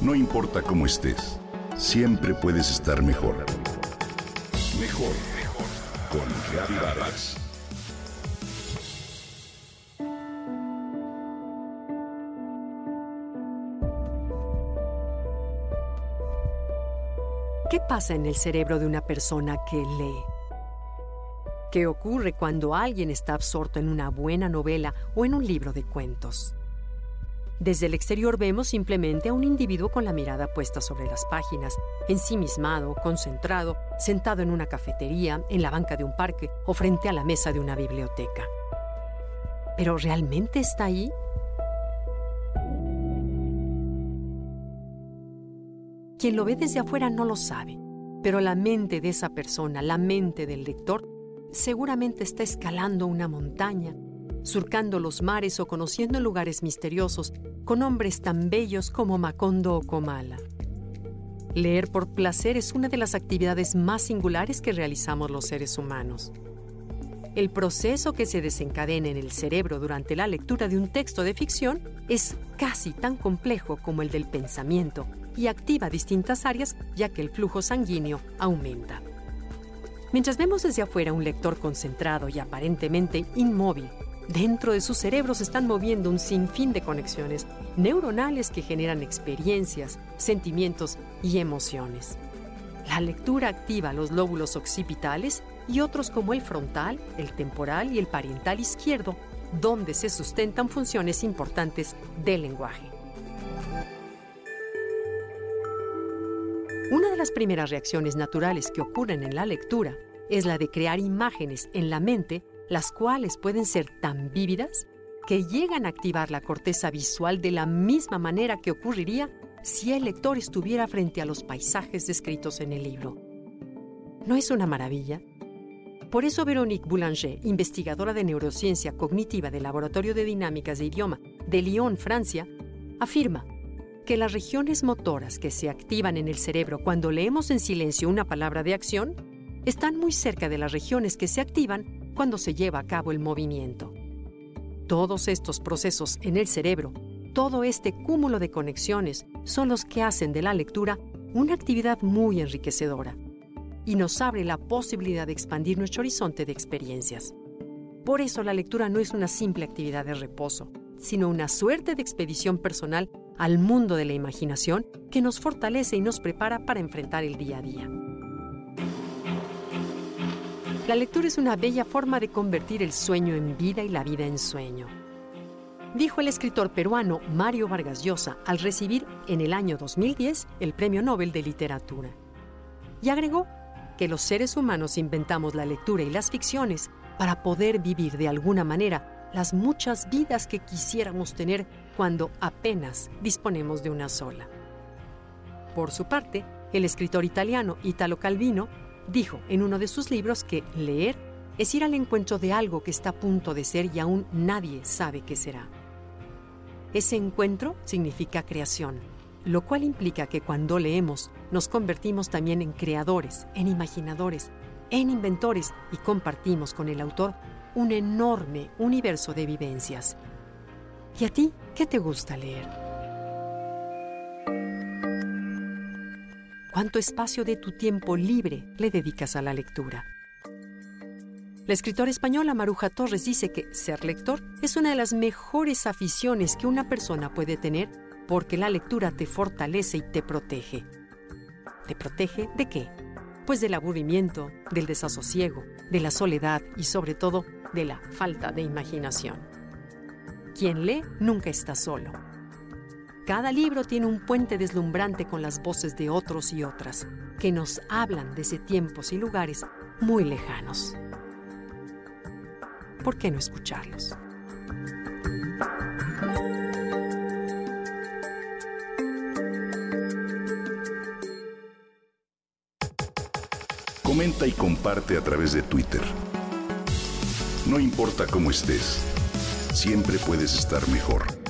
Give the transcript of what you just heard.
No importa cómo estés, siempre puedes estar mejor. Mejor, mejor. Con Reavivadas. ¿Qué pasa en el cerebro de una persona que lee? ¿Qué ocurre cuando alguien está absorto en una buena novela o en un libro de cuentos? Desde el exterior vemos simplemente a un individuo con la mirada puesta sobre las páginas, ensimismado, concentrado, sentado en una cafetería, en la banca de un parque o frente a la mesa de una biblioteca. ¿Pero realmente está ahí? Quien lo ve desde afuera no lo sabe, pero la mente de esa persona, la mente del lector, seguramente está escalando una montaña, surcando los mares o conociendo lugares misteriosos con hombres tan bellos como Macondo o Comala. Leer por placer es una de las actividades más singulares que realizamos los seres humanos. El proceso que se desencadena en el cerebro durante la lectura de un texto de ficción es casi tan complejo como el del pensamiento y activa distintas áreas ya que el flujo sanguíneo aumenta. Mientras vemos desde afuera un lector concentrado y aparentemente inmóvil, Dentro de sus cerebros están moviendo un sinfín de conexiones neuronales que generan experiencias, sentimientos y emociones. La lectura activa los lóbulos occipitales y otros como el frontal, el temporal y el pariental izquierdo, donde se sustentan funciones importantes del lenguaje. Una de las primeras reacciones naturales que ocurren en la lectura es la de crear imágenes en la mente las cuales pueden ser tan vívidas que llegan a activar la corteza visual de la misma manera que ocurriría si el lector estuviera frente a los paisajes descritos en el libro. ¿No es una maravilla? Por eso Véronique Boulanger, investigadora de neurociencia cognitiva del Laboratorio de Dinámicas de Idioma de Lyon, Francia, afirma que las regiones motoras que se activan en el cerebro cuando leemos en silencio una palabra de acción están muy cerca de las regiones que se activan cuando se lleva a cabo el movimiento. Todos estos procesos en el cerebro, todo este cúmulo de conexiones son los que hacen de la lectura una actividad muy enriquecedora y nos abre la posibilidad de expandir nuestro horizonte de experiencias. Por eso la lectura no es una simple actividad de reposo, sino una suerte de expedición personal al mundo de la imaginación que nos fortalece y nos prepara para enfrentar el día a día. La lectura es una bella forma de convertir el sueño en vida y la vida en sueño. Dijo el escritor peruano Mario Vargas Llosa al recibir en el año 2010 el Premio Nobel de Literatura. Y agregó que los seres humanos inventamos la lectura y las ficciones para poder vivir de alguna manera las muchas vidas que quisiéramos tener cuando apenas disponemos de una sola. Por su parte, el escritor italiano Italo Calvino dijo en uno de sus libros que leer es ir al encuentro de algo que está a punto de ser y aún nadie sabe qué será. Ese encuentro significa creación, lo cual implica que cuando leemos nos convertimos también en creadores, en imaginadores, en inventores y compartimos con el autor un enorme universo de vivencias. ¿Y a ti qué te gusta leer? ¿Cuánto espacio de tu tiempo libre le dedicas a la lectura? La escritora española Maruja Torres dice que ser lector es una de las mejores aficiones que una persona puede tener porque la lectura te fortalece y te protege. ¿Te protege de qué? Pues del aburrimiento, del desasosiego, de la soledad y sobre todo de la falta de imaginación. Quien lee nunca está solo cada libro tiene un puente deslumbrante con las voces de otros y otras, que nos hablan desde tiempos y lugares muy lejanos. ¿Por qué no escucharlos? Comenta y comparte a través de Twitter. No importa cómo estés, siempre puedes estar mejor.